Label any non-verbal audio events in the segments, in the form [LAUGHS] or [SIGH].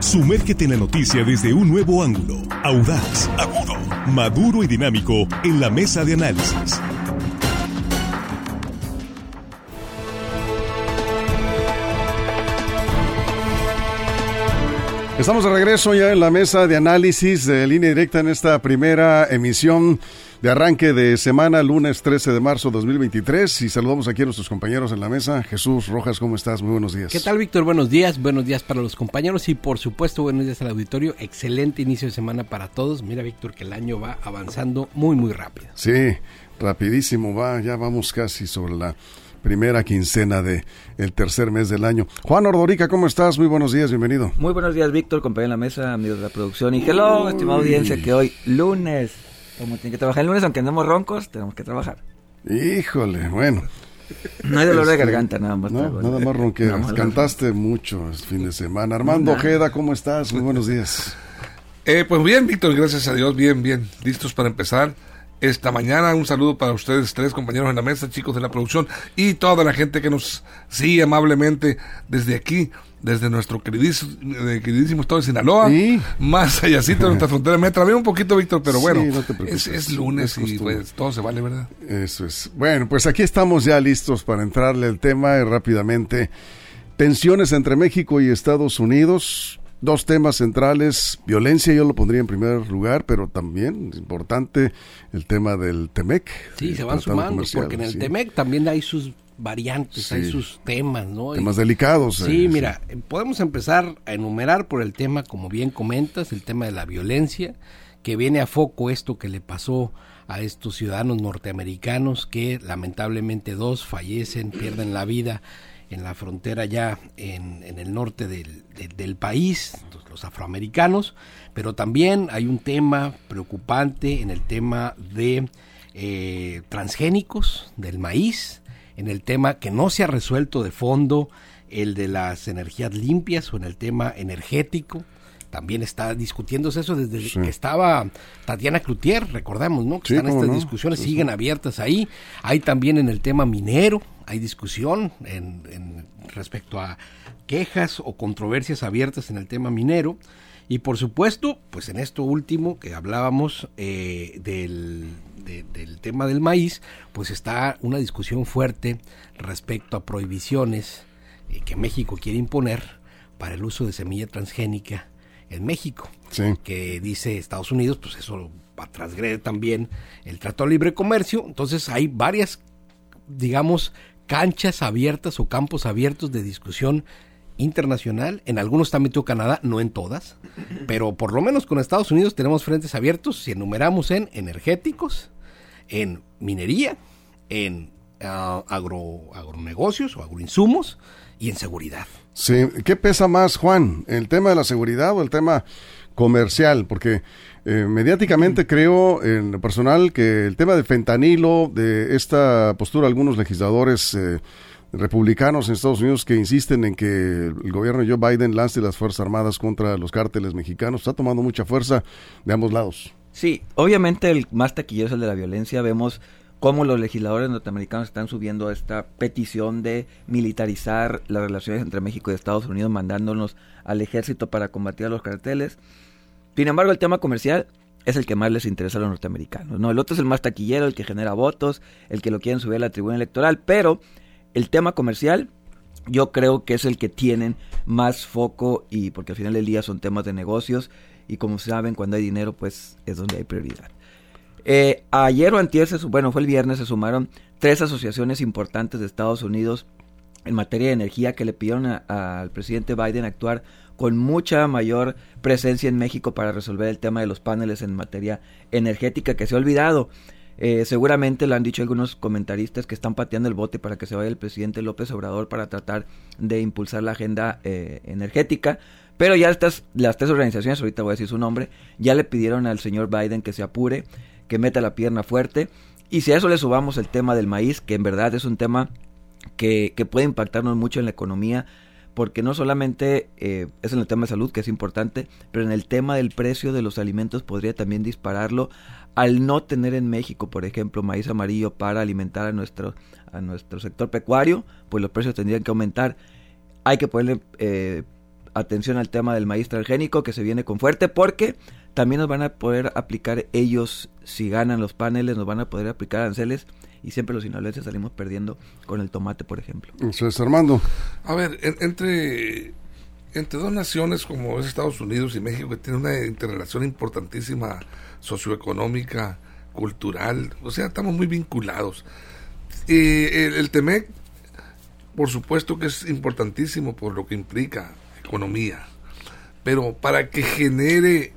Sumérgete en la noticia desde un nuevo ángulo, audaz, agudo, maduro y dinámico en la mesa de análisis. Estamos de regreso ya en la mesa de análisis de línea directa en esta primera emisión de arranque de semana, lunes 13 de marzo 2023. Y saludamos aquí a nuestros compañeros en la mesa. Jesús Rojas, ¿cómo estás? Muy buenos días. ¿Qué tal, Víctor? Buenos días. Buenos días para los compañeros y, por supuesto, buenos días al auditorio. Excelente inicio de semana para todos. Mira, Víctor, que el año va avanzando muy, muy rápido. Sí, rapidísimo va. Ya vamos casi sobre la primera quincena de el tercer mes del año. Juan Ordorica, ¿cómo estás? Muy buenos días, bienvenido. Muy buenos días, Víctor, compañero en la mesa, amigos de la producción. Y hello, estimada audiencia, que hoy, lunes, como tiene que trabajar el lunes, aunque andemos roncos, tenemos que trabajar. Híjole, bueno. No hay dolor de este, garganta, nada más. No, nada más ronqueras. Cantaste mucho el fin de semana. Armando Ojeda, ¿cómo estás? Muy buenos días. Eh, pues bien, Víctor, gracias a Dios, bien, bien. Listos para empezar esta mañana. Un saludo para ustedes, tres compañeros en la mesa, chicos de la producción y toda la gente que nos sigue amablemente desde aquí, desde nuestro queridísimo, eh, queridísimo estado de Sinaloa, más allá de nuestra frontera. Me trabé un poquito, Víctor, pero bueno, es, lunes y pues, todo se vale, ¿verdad? Eso es. Bueno, pues aquí estamos ya listos para entrarle al tema y rápidamente. Tensiones entre México y Estados Unidos dos temas centrales. Violencia yo lo pondría en primer lugar, pero también importante el tema del TEMEC. Sí, se van sumando, porque en el TEMEC también hay sus variantes, hay sus temas, ¿no? Temas delicados. Sí, eh, mira, podemos empezar a enumerar por el tema, como bien comentas, el tema de la violencia, que viene a foco esto que le pasó a estos ciudadanos norteamericanos que lamentablemente dos fallecen, pierden la vida en la frontera ya en, el norte del, país, los afroamericanos, pero también hay un tema preocupante en el tema de eh, transgénicos, del maíz, en el tema que no se ha resuelto de fondo, el de las energías limpias o en el tema energético también está discutiéndose eso desde que estaba Tatiana Cloutier, recordamos, ¿no? Que están estas discusiones, siguen abiertas ahí. Hay también en el tema minero, hay discusión en, respecto a quejas o controversias abiertas en el tema minero. Y por supuesto, pues en esto último que hablábamos eh, del, del tema del maíz, pues está una discusión fuerte respecto a prohibiciones eh, que México quiere imponer para el uso de semilla transgénica en México, que dice Estados Unidos, pues eso transgrede también el Tratado de Libre Comercio. Entonces hay varias, digamos, canchas abiertas o campos abiertos de discusión internacional. En algunos está metido Canadá, no en todas, pero por lo menos con Estados Unidos tenemos frentes abiertos, si enumeramos en energéticos, en minería, en uh, agro, agronegocios o agroinsumos y en seguridad. Sí, ¿qué pesa más, Juan? ¿El tema de la seguridad o el tema comercial? Porque eh, mediáticamente [CLEARS THROAT] creo en lo personal que el tema del fentanilo, de esta postura de algunos legisladores eh, republicanos en Estados Unidos que insisten en que el gobierno de Joe Biden lance las Fuerzas Armadas contra los cárteles mexicanos, está tomando mucha fuerza de ambos lados. Sí, obviamente el más taquillero es el de la violencia. Vemos cómo los legisladores norteamericanos están subiendo esta petición de militarizar las relaciones entre México y Estados Unidos, mandándonos al ejército para combatir a los carteles. Sin embargo, el tema comercial es el que más les interesa a los norteamericanos. ¿no? El otro es el más taquillero, el que genera votos, el que lo quieren subir a la tribuna electoral, pero el tema comercial yo creo que es el que tienen más foco y porque al final del día son temas de negocios y como saben, cuando hay dinero, pues es donde hay prioridad. Eh, ayer o antier, bueno, fue el viernes, se sumaron tres asociaciones importantes de Estados Unidos en materia de energía que le pidieron al presidente Biden actuar con mucha mayor presencia en México para resolver el tema de los paneles en materia energética que se ha olvidado. Eh, seguramente lo han dicho algunos comentaristas que están pateando el bote para que se vaya el presidente López Obrador para tratar de impulsar la agenda eh, energética. Pero ya estas, las tres organizaciones, ahorita voy a decir su nombre, ya le pidieron al señor Biden que se apure, que meta la pierna fuerte. Y si a eso le subamos el tema del maíz, que en verdad es un tema que, que puede impactarnos mucho en la economía, porque no solamente eh, es en el tema de salud, que es importante, pero en el tema del precio de los alimentos podría también dispararlo al no tener en México, por ejemplo, maíz amarillo para alimentar a nuestro, a nuestro sector pecuario, pues los precios tendrían que aumentar. Hay que ponerle eh, atención al tema del maíz transgénico que se viene con fuerte porque también nos van a poder aplicar ellos, si ganan los paneles, nos van a poder aplicar aranceles y siempre los sinaloenses salimos perdiendo con el tomate, por ejemplo. Eso es Armando. A ver, entre, entre dos naciones como es Estados Unidos y México, que tienen una interrelación importantísima socioeconómica, cultural, o sea, estamos muy vinculados. El, el TEMEC, por supuesto que es importantísimo por lo que implica economía, pero para que genere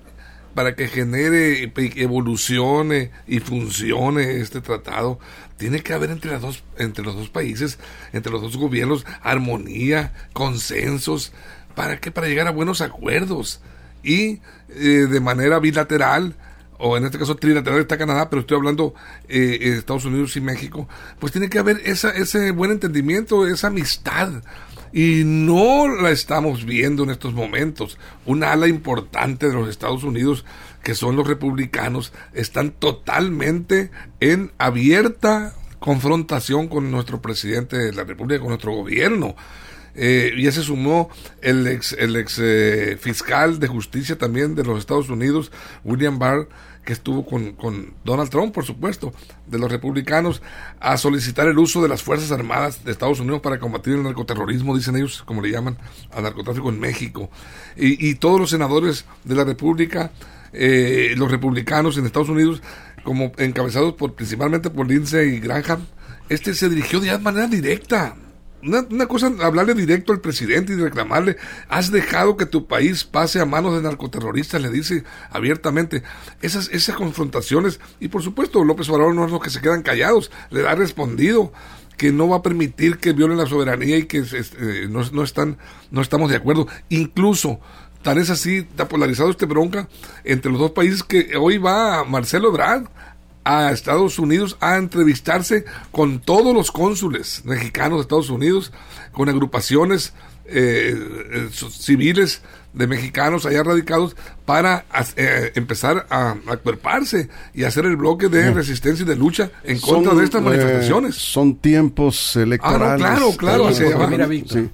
para que genere, evolucione y funcione este tratado, tiene que haber entre, las dos, entre los dos países, entre los dos gobiernos, armonía, consensos, ¿para qué? Para llegar a buenos acuerdos. Y eh, de manera bilateral, o en este caso trilateral está Canadá, pero estoy hablando eh, Estados Unidos y México, pues tiene que haber esa, ese buen entendimiento, esa amistad y no la estamos viendo en estos momentos. Una ala importante de los Estados Unidos, que son los republicanos, están totalmente en abierta confrontación con nuestro presidente de la República, con nuestro gobierno. Eh, ya se sumó el ex, el ex eh, fiscal de justicia también de los Estados Unidos, William Barr, que estuvo con, con, Donald Trump, por supuesto, de los republicanos, a solicitar el uso de las Fuerzas Armadas de Estados Unidos para combatir el narcoterrorismo, dicen ellos, como le llaman, al narcotráfico en México. Y, y todos los senadores de la República, eh, los republicanos en Estados Unidos, como encabezados por principalmente por Lindsey Graham, este se dirigió de manera directa una, cosa, hablarle directo al presidente y reclamarle, has dejado que tu país pase a manos de narcoterroristas, le dice abiertamente. Esas, esas confrontaciones, y por supuesto López Obrador no es los que se quedan callados, le ha respondido que no va a permitir que violen la soberanía y que eh, no, no, están, no estamos de acuerdo. Incluso, tal es así, está polarizado este bronca entre los dos países que hoy va Marcelo Ebrard a Estados Unidos a entrevistarse con todos los cónsules mexicanos de Estados Unidos, con agrupaciones eh, eh, civiles de mexicanos allá radicados para eh, empezar a acuerparse y hacer el bloque de resistencia y de lucha en contra de estas manifestaciones. son tiempos electorales. Ah, claro, claro. Sí, mira, Víctor.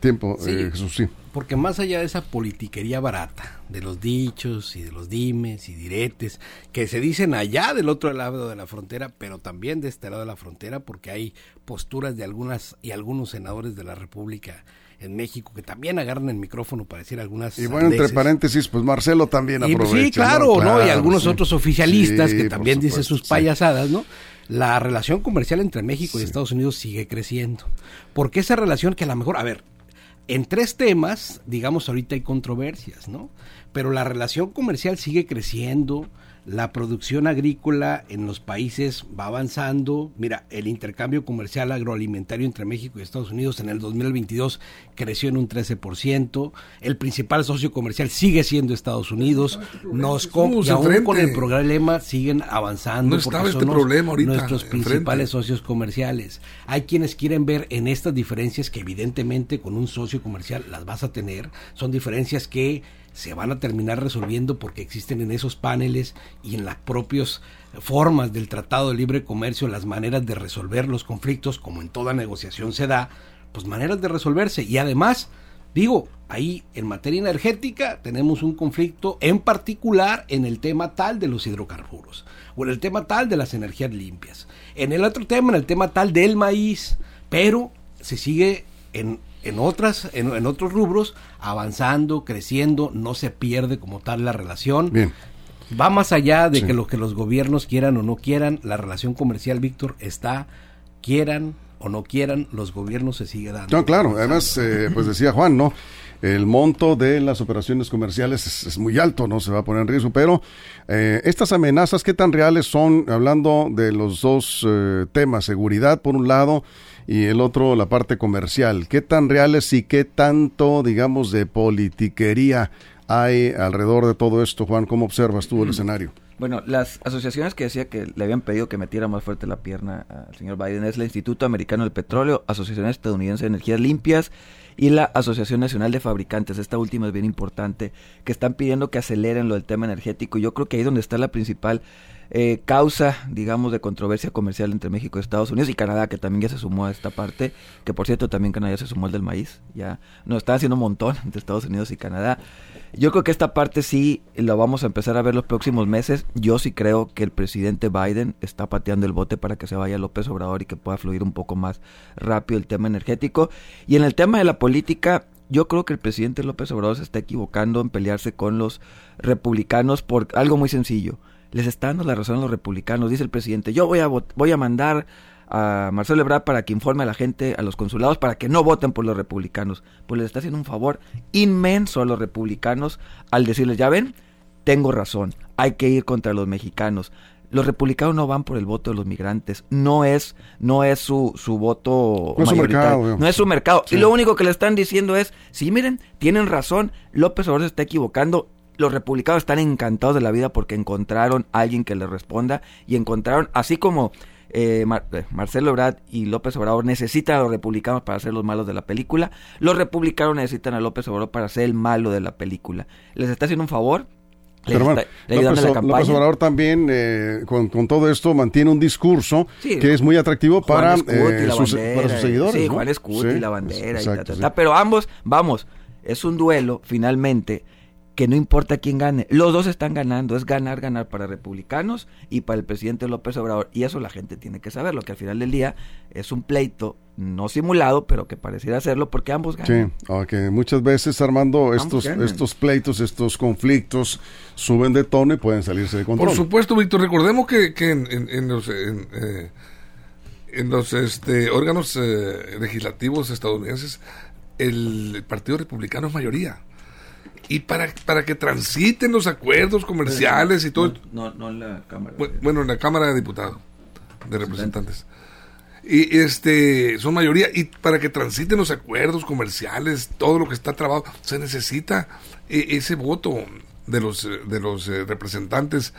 Tiempo, Jesús, sí. Porque más allá de esa politiquería barata, de los dichos y de los dimes y diretes, que se dicen allá del otro lado de la frontera, pero también de este lado de la frontera, porque hay posturas de algunas y algunos senadores de la República en México que también agarran el micrófono para decir algunas y bueno entre paréntesis pues Marcelo también aprovecha sí claro no, y algunos otros oficialistas que también dicen sus payasadas no la relación comercial entre México y Estados Unidos sigue creciendo. Porque esa relación que a lo mejor a ver en tres temas, digamos, ahorita hay controversias, ¿no? Pero la relación comercial sigue creciendo, la producción agrícola en los países va avanzando. Mira, el intercambio comercial agroalimentario entre México y Estados Unidos en el 2022 creció en un 13%. El principal socio comercial sigue siendo Estados Unidos. Nos y aún con el problema siguen avanzando. No estaba este problema ahorita. Nuestros principales socios comerciales. Hay quienes quieren ver en estas diferencias que evidentemente con un socio comercial las vas a tener. Son diferencias que se van a terminar resolviendo porque existen en esos paneles y en las propias formas del Tratado de Libre Comercio las maneras de resolver los conflictos, como en toda negociación se da, pues maneras de resolverse. Y además, digo, ahí en materia energética tenemos un conflicto en particular en el tema tal de los hidrocarburos o en el tema tal de las energías limpias. En el otro tema, en el tema tal del maíz, pero se sigue en en otras en, otros rubros avanzando creciendo no se pierde como tal la relación. Bien. va más allá de que lo que los gobiernos quieran o no quieran la relación comercial Víctor está quieran o no quieran los gobiernos se sigue dando. No claro además eh, pues decía Juan no el monto de las operaciones comerciales es, muy alto, no se va a poner en riesgo, pero eh, estas amenazas, ¿qué tan reales son? Hablando de los dos eh, temas, seguridad por un lado y el otro la parte comercial. ¿Qué tan reales y qué tanto, digamos, de politiquería hay alrededor de todo esto, Juan? ¿Cómo observas tú el escenario? Bueno, las asociaciones que decía que le habían pedido que metiera más fuerte la pierna al señor Biden es el Instituto Americano del Petróleo, Asociación Estadounidense de Energías Limpias y la Asociación Nacional de Fabricantes. Esta última es bien importante, que están pidiendo que aceleren lo del tema energético. Yo creo que ahí donde está la principal eh, causa, digamos, de controversia comercial entre México Estados Unidos y Canadá, que también ya se sumó a esta parte, que por cierto también Canadá se sumó al del maíz, ya nos está haciendo un montón [LAUGHS] entre Estados Unidos y Canadá. Yo creo que esta parte sí lo vamos a empezar a ver los próximos meses. Yo sí creo que el presidente Biden está pateando el bote para que se vaya López Obrador y que pueda fluir un poco más rápido el tema energético. Y en el tema de la política, yo creo que el presidente López Obrador se está equivocando en pelearse con los republicanos por algo muy sencillo. Les está dando la razón a los republicanos. Dice el presidente, yo voy a, voy a mandar a Marcelo Ebrard para que informe a la gente, a los consulados, para que no voten por los republicanos. Pues les está haciendo un favor inmenso a los republicanos al decirles, ya ven, tengo razón, hay que ir contra los mexicanos. Los republicanos no van por el voto de los migrantes, no es, no es su, su voto no es su mercado, no es su mercado. Y lo único que le están diciendo es, sí, miren, tienen razón, López Obrador se está equivocando, los republicanos están encantados de la vida porque encontraron a alguien que les responda y encontraron, así como eh, eh, Marcelo Ebrard y López Obrador necesitan a los republicanos para ser los malos de la película, los republicanos necesitan a López Obrador para ser el malo de la película. Les está haciendo un favor. Pero bueno, López, Obrador también eh, con, todo esto mantiene un discurso que es muy atractivo para, sus, seguidores. Sí, Juan Escuti, la bandera y Pero ambos, vamos, es un duelo finalmente que no importa quién gane, los dos están ganando, es ganar, ganar para republicanos y para el presidente López Obrador. Y eso la gente tiene que saberlo, que al final del día es un pleito no simulado, pero que pareciera hacerlo porque ambos ganan. Sí, aunque muchas veces Armando estos estos pleitos, estos conflictos suben de tono y pueden salirse de control. Por supuesto, Víctor, recordemos que, que en, los en, eh, los este, órganos eh, legislativos estadounidenses el Partido Republicano es mayoría y para, para que transiten los acuerdos comerciales y todo. No, no, en la Cámara. Bueno, en la Cámara de Diputados, de Representantes. Y este, son mayoría, y para que transiten los acuerdos comerciales, todo lo que está trabado, se necesita eh, ese voto de los, de los eh, representantes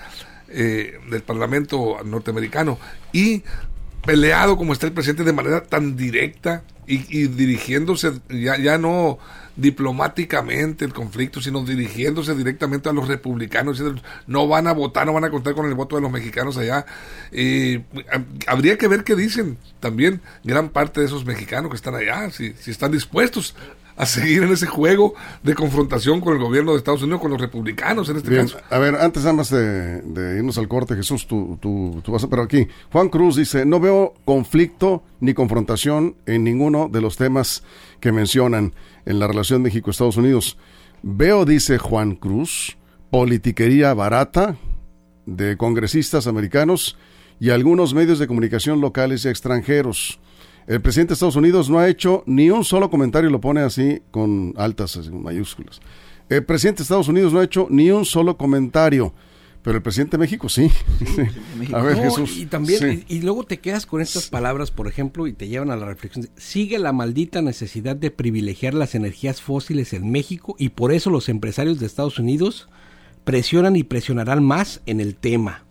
eh, del Parlamento norteamericano. Y peleado como está el presidente de manera tan directa y, y dirigiéndose, ya, ya no diplomáticamente el conflicto, sino dirigiéndose directamente a los republicanos. No van a votar, no van a contar con el voto de los mexicanos allá. Eh, habría que ver qué dicen también gran parte de esos mexicanos que están allá, si, si están dispuestos a seguir en ese juego de confrontación con el gobierno de Estados Unidos, con los republicanos en este caso. A ver, antes de, irnos al corte, Jesús, tú, tú, tú vas a... Pero aquí, Juan Cruz dice, no veo conflicto ni confrontación en ninguno de los temas que mencionan en la relación México-Estados Unidos. Veo, dice Juan Cruz, politiquería barata de congresistas americanos y algunos medios de comunicación locales y extranjeros. El presidente de Estados Unidos no ha hecho ni un solo comentario, lo pone así con altas mayúsculas. El presidente de Estados Unidos no ha hecho ni un solo comentario pero el presidente de México sí. [LAUGHS] A ver, Jesús. Y también, y, luego te quedas con estas palabras, por ejemplo, y te llevan a la reflexión. Sigue la maldita necesidad de privilegiar las energías fósiles en México y por eso los empresarios de Estados Unidos presionan y presionarán más en el tema.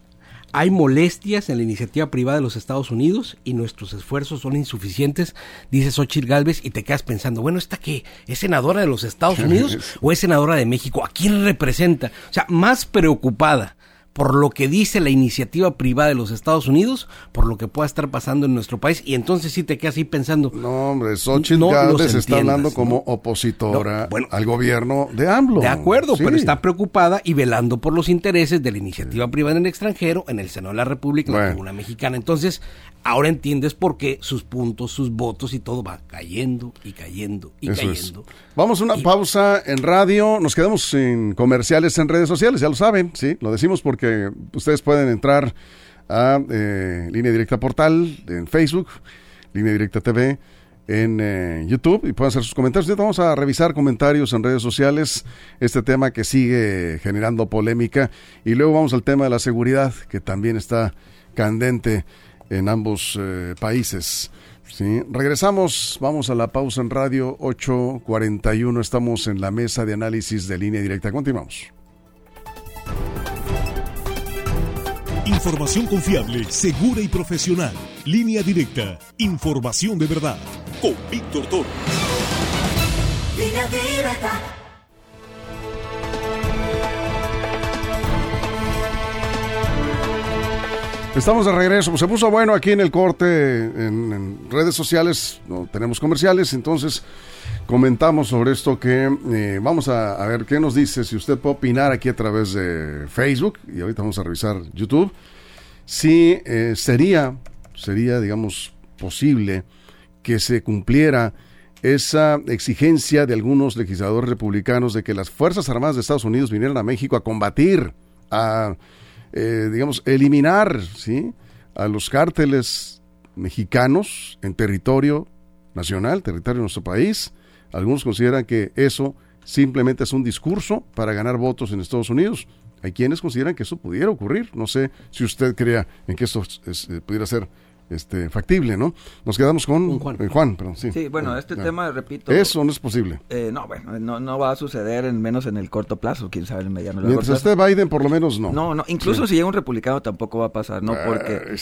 Hay molestias en la iniciativa privada de los Estados Unidos y nuestros esfuerzos son insuficientes, dice Xochitl Galvez, y te quedas pensando, bueno, ¿esta qué? ¿Es senadora de los Estados [LAUGHS] Unidos o es senadora de México? ¿A quién representa? O sea, más preocupada por lo que dice la iniciativa privada de los Estados Unidos, por lo que pueda estar pasando en nuestro país, y entonces sí te quedas ahí pensando. No, hombre, Xochitl no está hablando como opositora al gobierno de AMLO. De acuerdo, pero está preocupada y velando por los intereses de la iniciativa privada en el extranjero, en el Senado de la República, en la Tribuna Mexicana. Entonces, ahora entiendes por qué sus puntos, sus votos y todo va cayendo y cayendo y cayendo. Vamos a una pausa en radio, nos quedamos sin comerciales en redes sociales, ya lo saben, sí, lo decimos porque ustedes pueden entrar a eh, Línea Directa Portal en Facebook, Línea Directa TV en eh, YouTube y pueden hacer sus comentarios. vamos a revisar comentarios en redes sociales, este tema que sigue generando polémica. Y luego vamos al tema de la seguridad que también está candente en ambos eh, países. ¿sí? Regresamos, vamos a la pausa en radio 841, estamos en la mesa de análisis de línea directa. Continuamos. Información confiable, segura y profesional. Línea directa. Información de verdad. Con Víctor Toro. Estamos de regreso. Se puso bueno aquí en el corte, en, redes sociales, no tenemos comerciales, entonces comentamos sobre esto que eh, vamos a, ver qué nos dice, si usted puede opinar aquí a través de Facebook, y ahorita vamos a revisar YouTube, si eh, sería, sería, digamos, posible que se cumpliera esa exigencia de algunos legisladores republicanos de que las Fuerzas Armadas de Estados Unidos vinieran a México a combatir, a eh, digamos, eliminar ¿sí? a los cárteles mexicanos en territorio nacional, territorio de nuestro país. Algunos consideran que eso simplemente es un discurso para ganar votos en Estados Unidos. Hay quienes consideran que eso pudiera ocurrir. No sé si usted crea en que eso eh, pudiera ser este factible, ¿no? Nos quedamos con Juan. Eh, Juan perdón, sí. sí. bueno, este tema, repito. Eso no es posible. Eh, no, bueno, no, no va a suceder, en menos en el corto plazo, quién sabe, en el mediano. Mientras esté Biden, por lo menos no. No, no, incluso si llega un republicano tampoco va a pasar, ¿no? Porque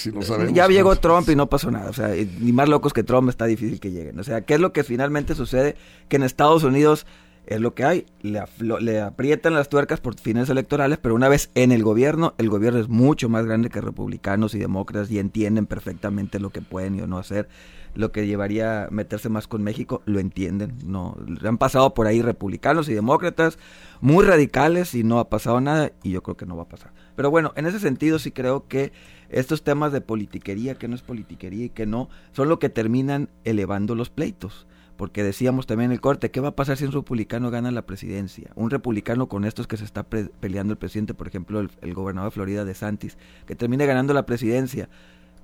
ya llegó Trump y no pasó nada. O sea, ni más locos que Trump está difícil que lleguen. O sea, ¿qué es lo que finalmente sucede? Que en Estados Unidos es lo que hay. Le, le, aprietan las tuercas por fines electorales, pero una vez en el gobierno, el gobierno es mucho más grande que republicanos y demócratas y entienden perfectamente lo que pueden y o no hacer. Lo que llevaría a meterse más con México, lo entienden. No, han pasado por ahí republicanos y demócratas muy radicales y no ha pasado nada y yo creo que no va a pasar. Pero bueno, en ese sentido sí creo que estos temas de politiquería, que no es politiquería y que no, son lo que terminan elevando los pleitos porque decíamos también en el corte, ¿qué va a pasar si un republicano gana la presidencia? Un republicano con estos que se está peleando el presidente, por ejemplo, el, gobernador de Florida de Santis, que termine ganando la presidencia.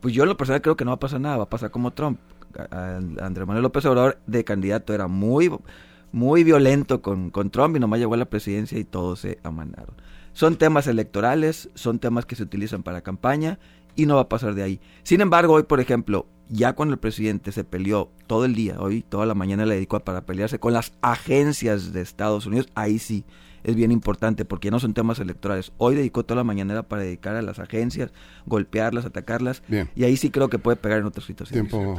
Pues yo en lo personal creo que no va a pasar nada, va a pasar como Trump. Andrés Manuel López Obrador de candidato era muy, muy violento con, con Trump y nomás llegó a la presidencia y todos se amandaron. Son temas electorales, son temas que se utilizan para campaña y no va a pasar de ahí. Sin embargo, hoy, por ejemplo, ya cuando el presidente se peleó todo el día, hoy toda la mañana le dedicó para pelearse con las agencias de Estados Unidos, ahí sí es bien importante porque ya no son temas electorales. Hoy dedicó toda la mañana para dedicar a las agencias, golpearlas, atacarlas. Y ahí sí creo que puede pegar en otras situaciones. Tiempo,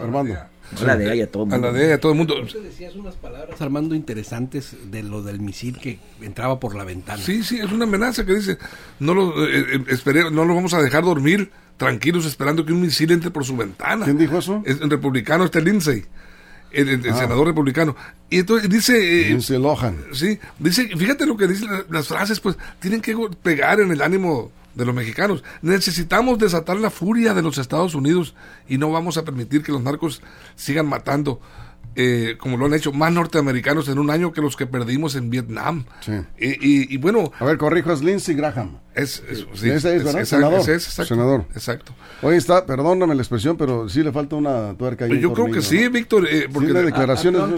Armando. A la de ella, todo el mundo. A la de ella, todo el mundo. Decías unas palabras, Armando, interesantes de lo del misil que entraba por la ventana. Sí, sí, es una amenaza que dice, no lo, eh, eh no lo vamos a dejar dormir tranquilos esperando que un misil entre por su ventana. ¿Quién dijo eso? Es el republicano este Lindsay. El, ah. senador republicano. Y entonces dice... Eh, Lindsay Lohan. Sí, dice, fíjate lo que dicen las frases, pues tienen que pegar en el ánimo de los mexicanos. Necesitamos desatar la furia de los Estados Unidos y no vamos a permitir que los narcos sigan matando eh, como lo han hecho, más norteamericanos en un año que los que perdimos en Vietnam. Y, bueno... A ver, corrijo, es Lindsey Graham. Es, sí, ese es, ¿verdad? senador. exacto, senador. Exacto. Oye, está, perdóname la expresión, pero sí le falta una tuerca ahí. Yo creo que sí, Víctor, eh, porque... la declaración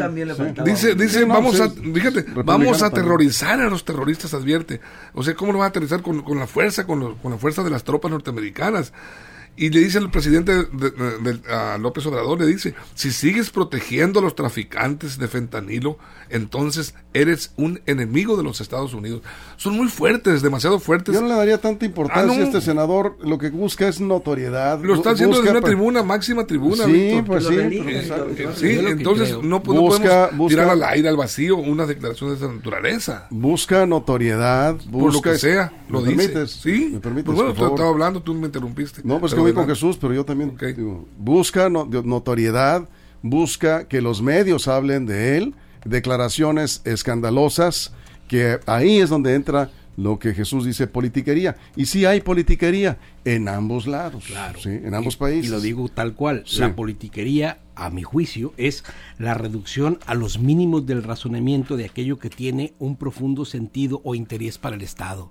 Dice, dice vamos a, fíjate, vamos a aterrorizar a los terroristas, advierte. O sea, ¿cómo lo va a aterrorizar con, con la fuerza, con, con la fuerza de las tropas norteamericanas? Y le dice el presidente de, a López Obrador, le dice, si sigues protegiendo a los traficantes de fentanilo, entonces eres un enemigo de los Estados Unidos. Son muy fuertes, demasiado fuertes. Yo no le daría tanta importancia a este senador, lo que busca es notoriedad. Lo está haciendo desde una tribuna, máxima tribuna. Sí, pues sí. sí, entonces no, podemos tirar al aire, al vacío, una declaración de esa naturaleza. Busca notoriedad, busca... Por lo que sea, lo ¿Me Permites? Sí. ¿Me permites, pues bueno, tú estaba hablando, tú me interrumpiste. No, pues voy con Jesús, pero yo también digo, busca notoriedad, busca que los medios hablen de él, declaraciones escandalosas, que ahí es donde entra lo que Jesús dice politiquería. Y sí hay politiquería en ambos lados, claro. en ambos países. Y lo digo tal cual, la politiquería, a mi juicio, es la reducción a los mínimos del razonamiento de aquello que tiene un profundo sentido o interés para el Estado.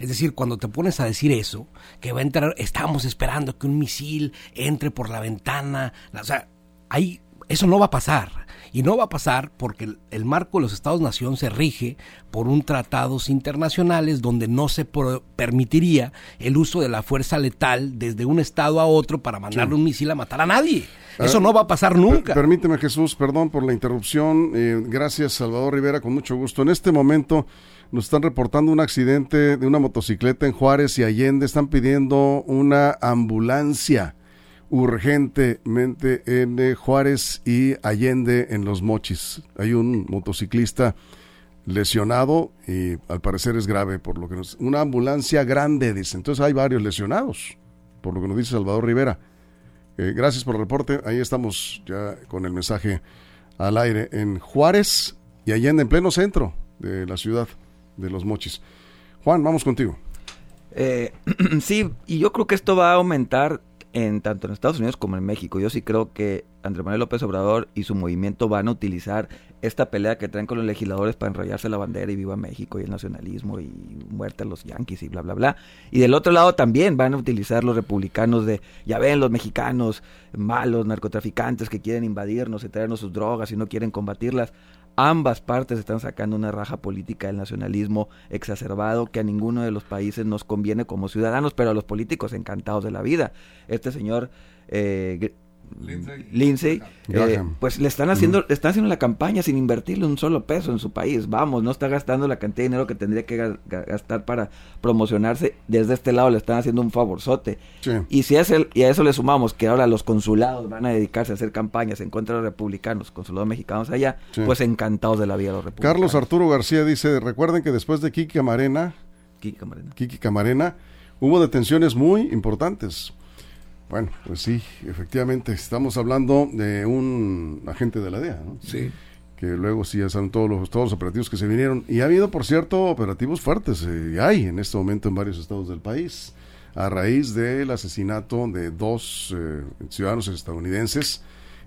Es decir, cuando te pones a decir eso, que va a entrar, estamos esperando que un misil entre por la ventana, o sea, hay Eso no va a pasar. Y no va a pasar porque el, el marco de los Estados-Nación se rige por un tratados internacionales donde no se pro- permitiría el uso de la fuerza letal desde un estado a otro para mandarle un misil a matar a nadie. Eso no va a pasar nunca. permíteme, Jesús, perdón por la interrupción. eh, gracias, Salvador Rivera, con mucho gusto. En este momento nos están reportando un accidente de una motocicleta en Juárez y Allende. Están pidiendo una ambulancia urgentemente en eh, Juárez y Allende en Los Mochis. Hay un motociclista lesionado y al parecer es grave por lo que nos... Una ambulancia grande, dice. Entonces hay varios lesionados, por lo que nos dice Salvador Rivera. Eh, gracias por el reporte. Ahí estamos ya con el mensaje al aire en Juárez y Allende, en pleno centro de la ciudad de Los Mochis. Juan, vamos contigo. Eh, [CLEARS THROAT] sí, y yo creo que esto va a aumentar en tanto en Estados Unidos como en México. Yo sí creo que Andrés Manuel López Obrador y su movimiento van a utilizar esta pelea que traen con los legisladores para enrollarse la bandera y viva México y el nacionalismo y muerte a los yanquis y bla, bla, bla. Y del otro lado también van a utilizar los republicanos de, ya ven, los mexicanos malos, narcotraficantes que quieren invadirnos y traernos sus drogas y no quieren combatirlas. Ambas partes están sacando una raja política del nacionalismo exacerbado que a ninguno de los países nos conviene como ciudadanos, pero a los políticos encantados de la vida. Este señor eh, Lindsey. Lindsay, eh, Graham. pues le están haciendo, le están haciendo la campaña sin invertirle un solo peso en su país. Vamos, no está gastando la cantidad de dinero que tendría que ga- ga- gastar para promocionarse. Desde este lado le están haciendo un favorzote. Sí. Y si es el- y a eso le sumamos que ahora los consulados van a dedicarse a hacer campañas en contra de los republicanos, consulados mexicanos allá, Sí. pues encantados de la vida los republicanos. Carlos Arturo García dice, recuerden que después de Kiki Camarena, Kiki Camarena. Kiki Camarena, hubo detenciones muy importantes. Bueno, pues sí, efectivamente, estamos hablando de un agente de la DEA, ¿no? Sí. que luego sí ya saben todos los, todos los operativos que se vinieron. Y ha habido, por cierto, operativos fuertes, eh, y hay en este momento en varios estados del país, a raíz del asesinato de dos eh, ciudadanos estadounidenses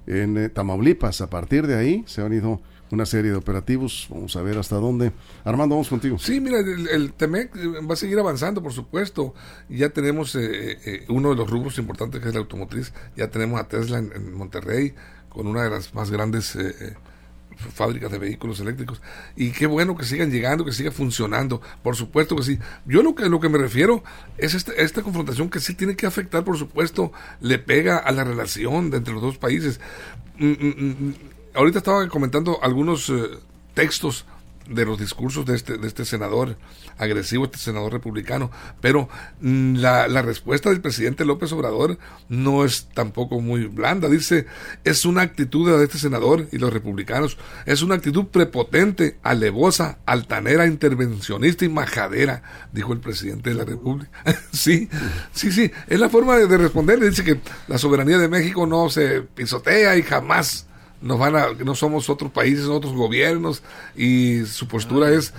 en eh, Tamaulipas. A partir de ahí se han ido una serie de operativos, vamos a ver hasta dónde. Armando, vamos contigo. Sí, mira, el, el TEMEC eh, va a seguir avanzando, por supuesto. Ya tenemos eh, eh, uno de los rubros importantes que es la automotriz. Ya tenemos a Tesla en, Monterrey con una de las más grandes fábricas de vehículos eléctricos. Y qué bueno que sigan llegando, que siga funcionando. Por supuesto que sí. Yo lo que, lo que me refiero es este- esta confrontación que sí tiene que afectar, por supuesto, le pega a la relación entre los dos países. Ahorita estaba comentando algunos eh, textos de los discursos de este, de este senador agresivo, este senador republicano, pero mm, la, la respuesta del presidente López Obrador no es tampoco muy blanda. Dice, es una actitud de este senador y los republicanos, es una actitud prepotente, alevosa, altanera, intervencionista y majadera, dijo el presidente de la República. [LAUGHS] sí, sí, sí, es la forma de, de responder. Dice que la soberanía de México no se pisotea y jamás nos van a, no somos otros países, otros gobiernos, y su postura es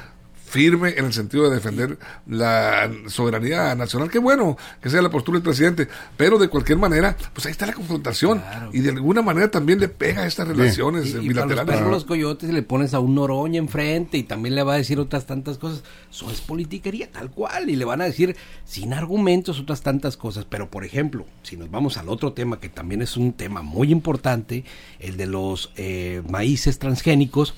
firme en el sentido de defender la soberanía nacional. Qué bueno que sea la postura del presidente, pero de cualquier manera, pues ahí está la confrontación y de alguna manera también le pega a estas relaciones Y, y para los bilaterales. los coyotes le pones a un Noroña enfrente y también le va a decir otras tantas cosas. Eso es politiquería tal cual y le van a decir sin argumentos otras tantas cosas. Pero por ejemplo, si nos vamos al otro tema que también es un tema muy importante, el de los eh, maíces transgénicos,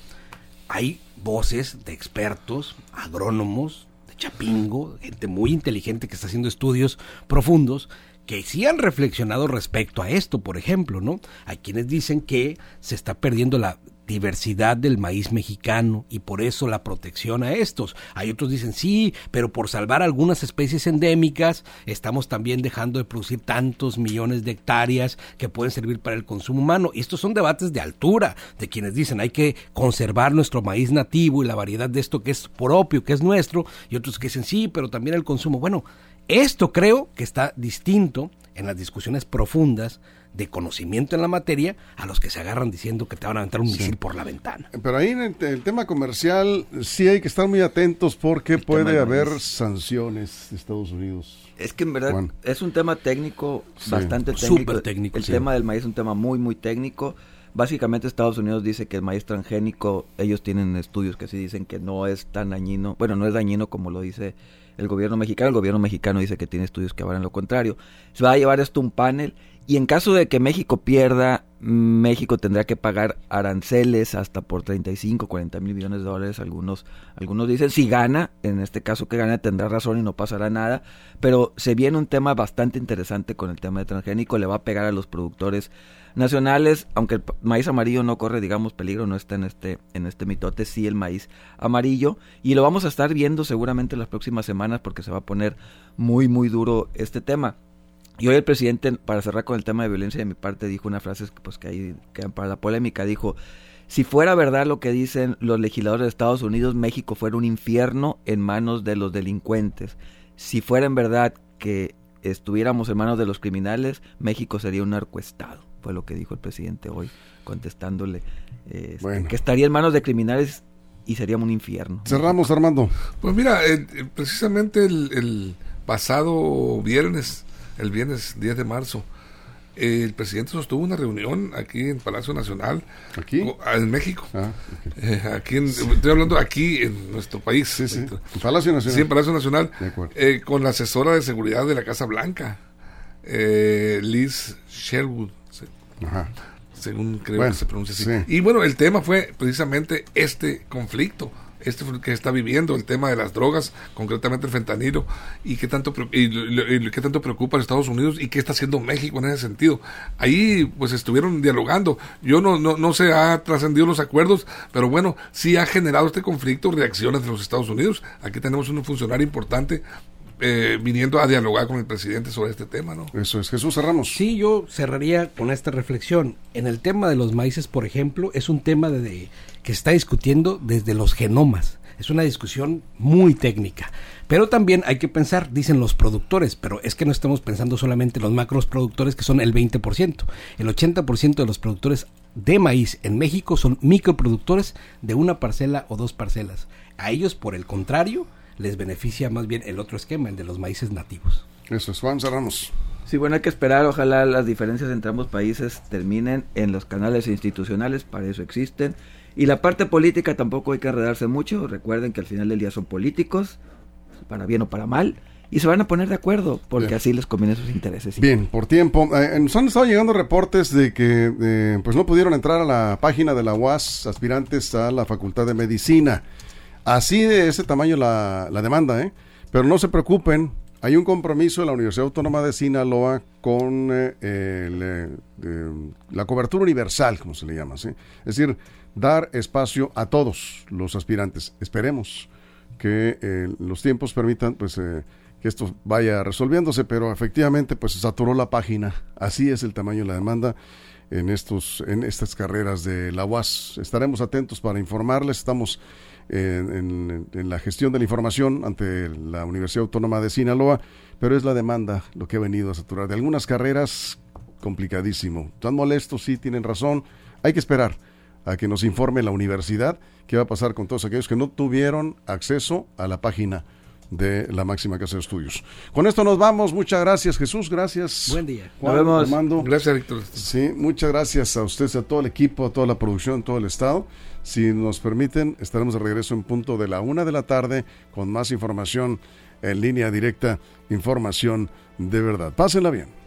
hay voces de expertos, agrónomos, de Chapingo, gente muy inteligente que está haciendo estudios profundos que sí han reflexionado respecto a esto, por ejemplo, ¿no? Hay quienes dicen que se está perdiendo la diversidad del maíz mexicano y por eso la protección a estos. Hay otros dicen sí, pero por salvar algunas especies endémicas estamos también dejando de producir tantos millones de hectáreas que pueden servir para el consumo humano. Y estos son debates de altura, de quienes dicen hay que conservar nuestro maíz nativo y la variedad de esto que es propio, que es nuestro, y otros que dicen sí, pero también el consumo. Bueno, esto creo que está distinto en las discusiones profundas de conocimiento en la materia a los que se agarran diciendo que te van a aventar un misil por la ventana. Pero ahí en el, el tema comercial sí hay que estar muy atentos porque El puede haber sanciones de Estados Unidos. Es que en verdad Juan. es un tema técnico, Sí. bastante técnico. Súper técnico, El sí. tema del maíz es un tema muy, muy técnico. Básicamente Estados Unidos dice que el maíz transgénico, ellos tienen estudios que sí dicen que no es tan dañino, bueno, no es dañino como lo dice el gobierno mexicano, el gobierno mexicano dice que tiene estudios que avalan lo contrario. Se va a llevar esto a un panel Y en caso de que México pierda, México tendrá que pagar aranceles hasta por 35, 40 mil millones de dólares. Algunos, algunos dicen, si gana, en este caso que gana tendrá razón y no pasará nada. Pero se viene un tema bastante interesante con el tema de transgénico. Le va a pegar a los productores nacionales, aunque el maíz amarillo no corre, digamos, peligro, no está en este, en este mitote, sí el maíz amarillo. Y lo vamos a estar viendo seguramente en las próximas semanas porque se va a poner muy, muy duro este tema. Y hoy el presidente, para cerrar con el tema de violencia de mi parte, dijo una frase que, pues, que ahí quedan para la polémica, dijo, si fuera verdad lo que dicen los legisladores de Estados Unidos, México fuera un infierno en manos de los delincuentes. Si fuera en verdad que estuviéramos en manos de los criminales, México sería un narcoestado. Fue lo que dijo el presidente hoy, contestándole este, que estaría en manos de criminales y sería un infierno. Cerramos, Armando. Pues mira, eh, precisamente el pasado viernes el viernes 10 de marzo. el presidente sostuvo una reunión aquí en Palacio Nacional. ¿Aquí? En México. Ah, eh, aquí estoy hablando aquí en nuestro país. Sí, sí. En Palacio Nacional. Sí, en Palacio Nacional. Eh, con la asesora de seguridad de la Casa Blanca, eh, Liz Sherwood. Ajá. Según creo que se pronuncia así. Y bueno, el tema fue precisamente este conflicto este que está viviendo, el tema de las drogas, concretamente el fentanilo, y qué tanto, y, qué tanto preocupa a Estados Unidos y qué está haciendo México en ese sentido. Ahí pues estuvieron dialogando. Yo no, no, no se ha trascendido los acuerdos, pero bueno, sí ha generado este conflicto, reacciones de los Estados Unidos. Aquí tenemos un funcionario importante eh, viniendo a dialogar con el presidente sobre este tema, ¿no? Eso es, Jesús cerramos. Sí, yo cerraría con esta reflexión. En el tema de los maíces, por ejemplo, es un tema de, que está discutiendo desde los genomas. Es una discusión muy técnica. Pero también hay que pensar, dicen los productores, pero es que no estamos pensando solamente en los macros productores, que son el 20%. El 80% de los productores de maíz en México son microproductores de una parcela o dos parcelas. A ellos, por el contrario, les beneficia más bien el otro esquema, el de los maíces nativos. Eso es, Juan, cerramos. Sí, bueno, hay que esperar, ojalá las diferencias entre ambos países terminen en los canales institucionales, para eso existen. Y la parte política tampoco hay que enredarse mucho, recuerden que al final del día son políticos, para bien o para mal, y se van a poner de acuerdo, porque así les conviene sus intereses. Bien, por tiempo. Eh, nos han estado llegando reportes de que eh, pues no pudieron entrar a la página de la UAS aspirantes a la Facultad de Medicina. Así de ese tamaño la, la demanda, ¿eh? Pero no se preocupen, hay un compromiso de la Universidad Autónoma de Sinaloa con eh, eh, la cobertura universal, como se le llama, ¿sí? Es decir, dar espacio a todos los aspirantes. Esperemos que los tiempos permitan, pues, que esto vaya resolviéndose, pero efectivamente, pues, se saturó la página. Así es el tamaño de la demanda en estos, en estas carreras de la UAS. Estaremos atentos para informarles. Estamos en, la gestión de la información ante la Universidad Autónoma de Sinaloa, pero es la demanda lo que ha venido a saturar. De algunas carreras, complicadísimo. Están molestos, sí, tienen razón. Hay que esperar a que nos informe la universidad qué va a pasar con todos aquellos que no tuvieron acceso a la página de la máxima casa de estudios. Con esto nos vamos. Muchas gracias, Jesús. Gracias. Buen día. Juan, nos vemos. Gracias, Víctor. Sí, muchas gracias a ustedes, a todo el equipo, a toda la producción, a todo el estado. Si nos permiten, estaremos de regreso en punto de la una de la tarde con más información en línea directa, información de verdad. Pásenla bien.